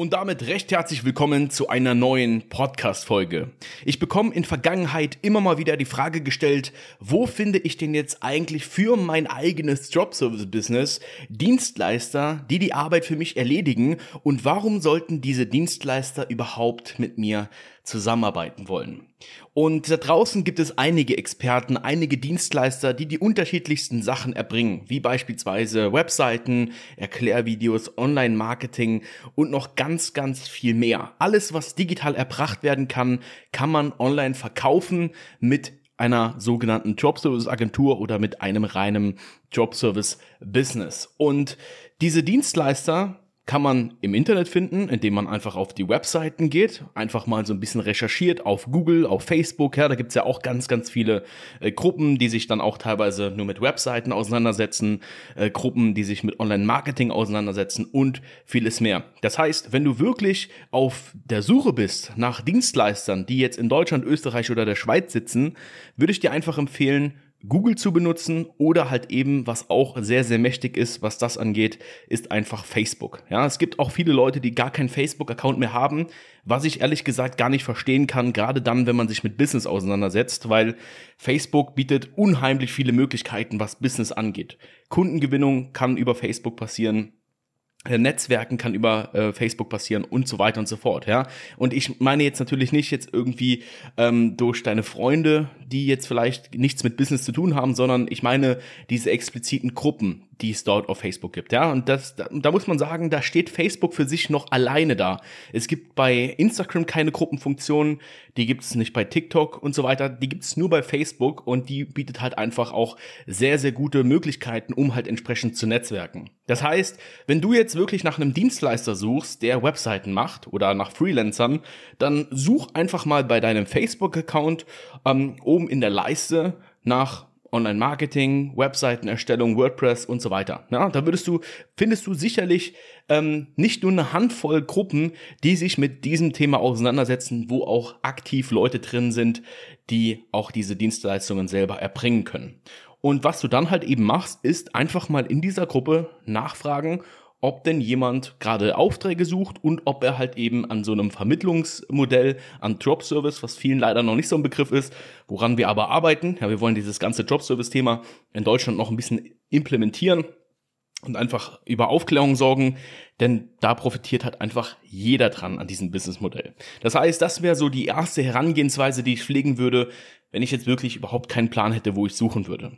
Und damit recht herzlich willkommen zu einer neuen Podcast-Folge. Ich bekomme in Vergangenheit immer mal wieder die Frage gestellt, wo finde ich denn jetzt eigentlich für mein eigenes Jobservice-Business Dienstleister, die die Arbeit für mich erledigen und warum sollten diese Dienstleister überhaupt mit mir zusammenarbeiten wollen. Und da draußen gibt es einige Experten, einige Dienstleister, die die unterschiedlichsten Sachen erbringen, wie beispielsweise Webseiten, Erklärvideos, Online-Marketing und noch ganz, ganz viel mehr. Alles, was digital erbracht werden kann, kann man online verkaufen mit einer sogenannten Jobservice-Agentur oder mit einem reinen Jobservice-Business. Und diese Dienstleister kann man im Internet finden, indem man einfach auf die Webseiten geht, einfach mal so ein bisschen recherchiert auf Google, auf Facebook, ja, da gibt's ja auch ganz, ganz viele äh, Gruppen, die sich dann auch teilweise nur mit Webseiten auseinandersetzen, äh, Gruppen, die sich mit Online-Marketing auseinandersetzen und vieles mehr. Das heißt, wenn du wirklich auf der Suche bist nach Dienstleistern, die jetzt in Deutschland, Österreich oder der Schweiz sitzen, würde ich dir einfach empfehlen, Google zu benutzen oder halt eben, was auch sehr, sehr mächtig ist, was das angeht, ist einfach Facebook. Ja, es gibt auch viele Leute, die gar keinen Facebook-Account mehr haben, was ich ehrlich gesagt gar nicht verstehen kann, gerade dann, wenn man sich mit Business auseinandersetzt, weil Facebook bietet unheimlich viele Möglichkeiten, was Business angeht. Kundengewinnung kann über Facebook passieren. Äh, Netzwerken kann über äh, Facebook passieren und so weiter und so fort, ja. Und ich meine jetzt natürlich nicht jetzt irgendwie ähm, durch deine Freunde, die jetzt vielleicht nichts mit Business zu tun haben, sondern ich meine diese expliziten Gruppen, die es dort auf Facebook gibt. Ja, und das, da, da muss man sagen, da steht Facebook für sich noch alleine da. Es gibt bei Instagram keine Gruppenfunktionen, die gibt es nicht bei TikTok und so weiter. Die gibt es nur bei Facebook und die bietet halt einfach auch sehr, sehr gute Möglichkeiten, um halt entsprechend zu netzwerken. Das heißt, wenn du jetzt wirklich nach einem Dienstleister suchst, der Webseiten macht oder nach Freelancern, dann such einfach mal bei deinem Facebook-Account ähm, oben in der Leiste nach Online-Marketing, Webseitenerstellung, WordPress und so weiter. Ja, da würdest du, findest du sicherlich ähm, nicht nur eine Handvoll Gruppen, die sich mit diesem Thema auseinandersetzen, wo auch aktiv Leute drin sind, die auch diese Dienstleistungen selber erbringen können. Und was du dann halt eben machst, ist einfach mal in dieser Gruppe nachfragen, ob denn jemand gerade Aufträge sucht und ob er halt eben an so einem Vermittlungsmodell, an Dropservice, was vielen leider noch nicht so ein Begriff ist, woran wir aber arbeiten. Ja, wir wollen dieses ganze Dropservice-Thema in Deutschland noch ein bisschen implementieren und einfach über Aufklärung sorgen, denn da profitiert halt einfach jeder dran an diesem Businessmodell. Das heißt, das wäre so die erste Herangehensweise, die ich pflegen würde, wenn ich jetzt wirklich überhaupt keinen Plan hätte, wo ich suchen würde.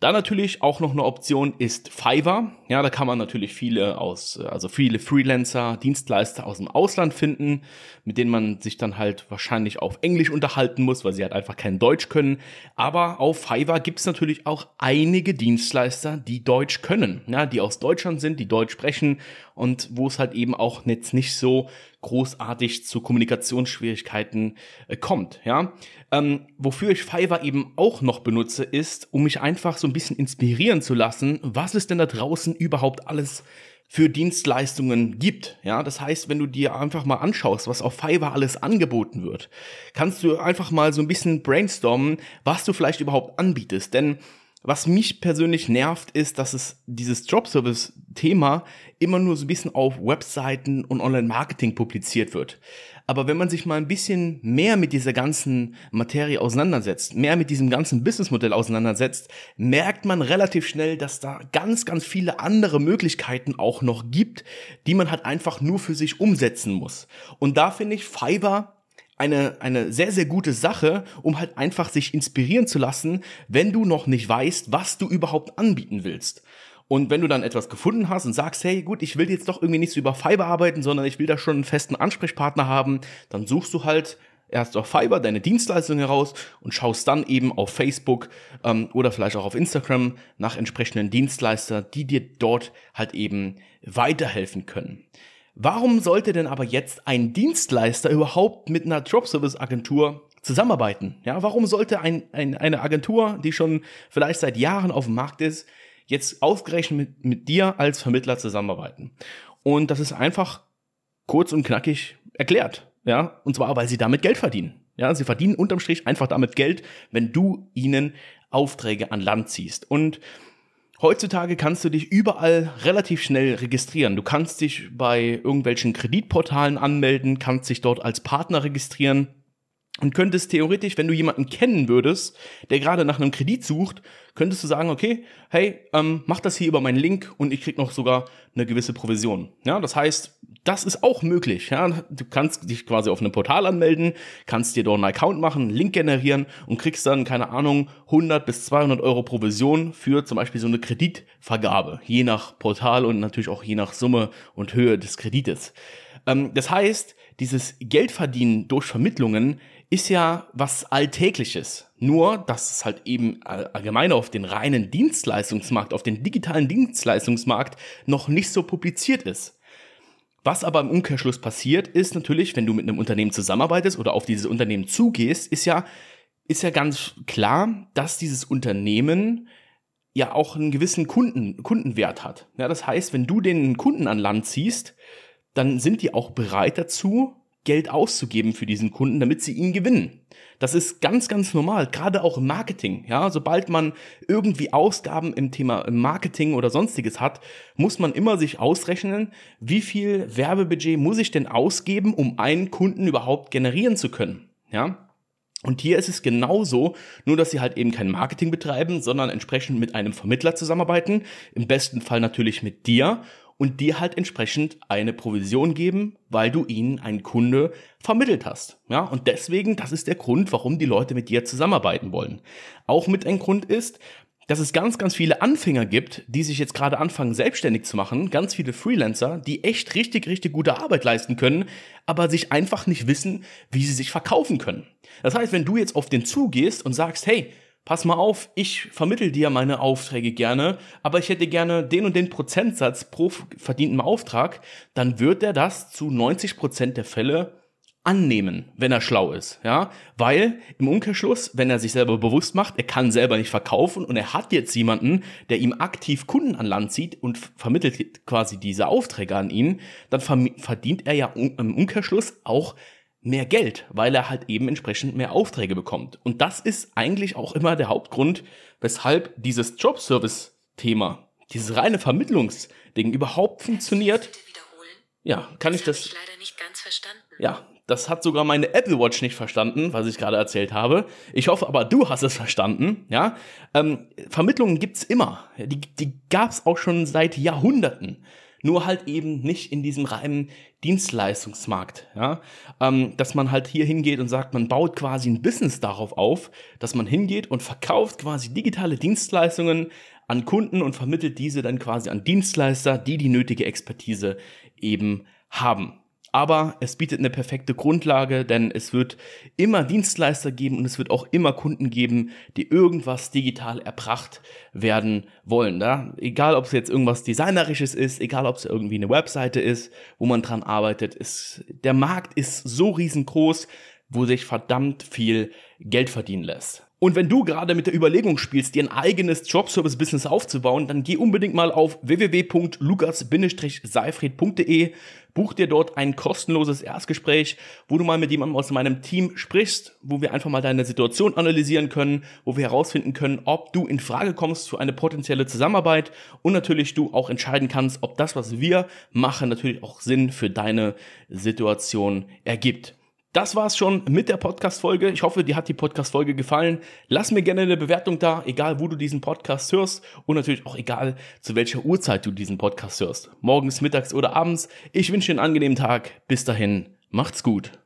Dann natürlich auch noch eine Option ist Fiverr. Ja, da kann man natürlich viele aus, also viele Freelancer, Dienstleister aus dem Ausland finden, mit denen man sich dann halt wahrscheinlich auf Englisch unterhalten muss, weil sie halt einfach kein Deutsch können. Aber auf Fiverr gibt es natürlich auch einige Dienstleister, die Deutsch können, ja, die aus Deutschland sind, die Deutsch sprechen und wo es halt eben auch jetzt nicht so großartig zu Kommunikationsschwierigkeiten äh, kommt. Ja, ähm, wofür ich Fiverr eben auch noch benutze, ist, um mich einfach so ein bisschen inspirieren zu lassen, was es denn da draußen überhaupt alles für Dienstleistungen gibt. Ja, das heißt, wenn du dir einfach mal anschaust, was auf Fiverr alles angeboten wird, kannst du einfach mal so ein bisschen brainstormen, was du vielleicht überhaupt anbietest. Denn was mich persönlich nervt, ist, dass es dieses Jobservice-Thema immer nur so ein bisschen auf Webseiten und Online-Marketing publiziert wird. Aber wenn man sich mal ein bisschen mehr mit dieser ganzen Materie auseinandersetzt, mehr mit diesem ganzen Businessmodell auseinandersetzt, merkt man relativ schnell, dass da ganz, ganz viele andere Möglichkeiten auch noch gibt, die man halt einfach nur für sich umsetzen muss. Und da finde ich Fiverr eine, eine sehr, sehr gute Sache, um halt einfach sich inspirieren zu lassen, wenn du noch nicht weißt, was du überhaupt anbieten willst. Und wenn du dann etwas gefunden hast und sagst, hey, gut, ich will jetzt doch irgendwie nicht so über Fiverr arbeiten, sondern ich will da schon einen festen Ansprechpartner haben, dann suchst du halt erst auf Fiverr deine Dienstleistung heraus und schaust dann eben auf Facebook ähm, oder vielleicht auch auf Instagram nach entsprechenden Dienstleister, die dir dort halt eben weiterhelfen können. Warum sollte denn aber jetzt ein Dienstleister überhaupt mit einer Dropservice-Agentur zusammenarbeiten? Ja, warum sollte ein, ein, eine Agentur, die schon vielleicht seit Jahren auf dem Markt ist, jetzt ausgerechnet mit, mit dir als Vermittler zusammenarbeiten? Und das ist einfach kurz und knackig erklärt. Ja, und zwar, weil sie damit Geld verdienen. Ja, sie verdienen unterm Strich einfach damit Geld, wenn du ihnen Aufträge an Land ziehst. Und Heutzutage kannst du dich überall relativ schnell registrieren. Du kannst dich bei irgendwelchen Kreditportalen anmelden, kannst dich dort als Partner registrieren und könntest theoretisch, wenn du jemanden kennen würdest, der gerade nach einem Kredit sucht, könntest du sagen, okay, hey, ähm, mach das hier über meinen Link und ich krieg noch sogar eine gewisse Provision. Ja, das heißt, das ist auch möglich. Ja, du kannst dich quasi auf einem Portal anmelden, kannst dir dort einen Account machen, Link generieren und kriegst dann, keine Ahnung, 100 bis 200 Euro Provision für zum Beispiel so eine Kreditvergabe, je nach Portal und natürlich auch je nach Summe und Höhe des Kredites. Ähm, das heißt, dieses Geldverdienen durch Vermittlungen ist ja was Alltägliches. Nur, dass es halt eben allgemein auf den reinen Dienstleistungsmarkt, auf den digitalen Dienstleistungsmarkt noch nicht so publiziert ist. Was aber im Umkehrschluss passiert, ist natürlich, wenn du mit einem Unternehmen zusammenarbeitest oder auf dieses Unternehmen zugehst, ist ja, ist ja ganz klar, dass dieses Unternehmen ja auch einen gewissen Kunden, Kundenwert hat. Ja, das heißt, wenn du den Kunden an Land ziehst, dann sind die auch bereit dazu, Geld auszugeben für diesen Kunden, damit sie ihn gewinnen. Das ist ganz, ganz normal, gerade auch im Marketing. Ja, sobald man irgendwie Ausgaben im Thema Marketing oder sonstiges hat, muss man immer sich ausrechnen, wie viel Werbebudget muss ich denn ausgeben, um einen Kunden überhaupt generieren zu können. Ja, und hier ist es genauso, nur dass sie halt eben kein Marketing betreiben, sondern entsprechend mit einem Vermittler zusammenarbeiten, im besten Fall natürlich mit dir und dir halt entsprechend eine Provision geben, weil du ihnen einen Kunde vermittelt hast. Ja, und deswegen, das ist der Grund, warum die Leute mit dir zusammenarbeiten wollen. Auch mit ein Grund ist, dass es ganz, ganz viele Anfänger gibt, die sich jetzt gerade anfangen, selbstständig zu machen, ganz viele Freelancer, die echt richtig, richtig gute Arbeit leisten können, aber sich einfach nicht wissen, wie sie sich verkaufen können. Das heißt, wenn du jetzt auf den zugehst und sagst, hey, pass mal auf, ich vermittel dir meine Aufträge gerne, aber ich hätte gerne den und den Prozentsatz pro verdienten Auftrag, dann wird er das zu 90 Prozent der Fälle annehmen, wenn er schlau ist, ja, weil im Umkehrschluss, wenn er sich selber bewusst macht, er kann selber nicht verkaufen und er hat jetzt jemanden, der ihm aktiv Kunden an Land zieht und vermittelt quasi diese Aufträge an ihn, dann verdient er ja im Umkehrschluss auch mehr Geld, weil er halt eben entsprechend mehr Aufträge bekommt. Und das ist eigentlich auch immer der Hauptgrund, weshalb dieses Jobservice-Thema, dieses reine Vermittlungsding überhaupt funktioniert. Ja, kann das ich das? Ich leider nicht ganz verstanden. Ja, das hat sogar meine Apple Watch nicht verstanden, was ich gerade erzählt habe. Ich hoffe aber, du hast es verstanden. Ja, ähm, Vermittlungen gibt's immer. Die, die gab's auch schon seit Jahrhunderten nur halt eben nicht in diesem reinen Dienstleistungsmarkt, ja, ähm, dass man halt hier hingeht und sagt, man baut quasi ein Business darauf auf, dass man hingeht und verkauft quasi digitale Dienstleistungen an Kunden und vermittelt diese dann quasi an Dienstleister, die die nötige Expertise eben haben. Aber es bietet eine perfekte Grundlage, denn es wird immer Dienstleister geben und es wird auch immer Kunden geben, die irgendwas digital erbracht werden wollen. Ja? Egal, ob es jetzt irgendwas Designerisches ist, egal, ob es irgendwie eine Webseite ist, wo man dran arbeitet. Es, der Markt ist so riesengroß, wo sich verdammt viel Geld verdienen lässt. Und wenn du gerade mit der Überlegung spielst, dir ein eigenes Jobservice-Business aufzubauen, dann geh unbedingt mal auf www.lukas-seifried.de, buch dir dort ein kostenloses Erstgespräch, wo du mal mit jemandem aus meinem Team sprichst, wo wir einfach mal deine Situation analysieren können, wo wir herausfinden können, ob du in Frage kommst für eine potenzielle Zusammenarbeit und natürlich du auch entscheiden kannst, ob das, was wir machen, natürlich auch Sinn für deine Situation ergibt. Das war's schon mit der Podcast-Folge. Ich hoffe, dir hat die Podcast-Folge gefallen. Lass mir gerne eine Bewertung da, egal wo du diesen Podcast hörst und natürlich auch egal zu welcher Uhrzeit du diesen Podcast hörst. Morgens, mittags oder abends. Ich wünsche dir einen angenehmen Tag. Bis dahin, macht's gut.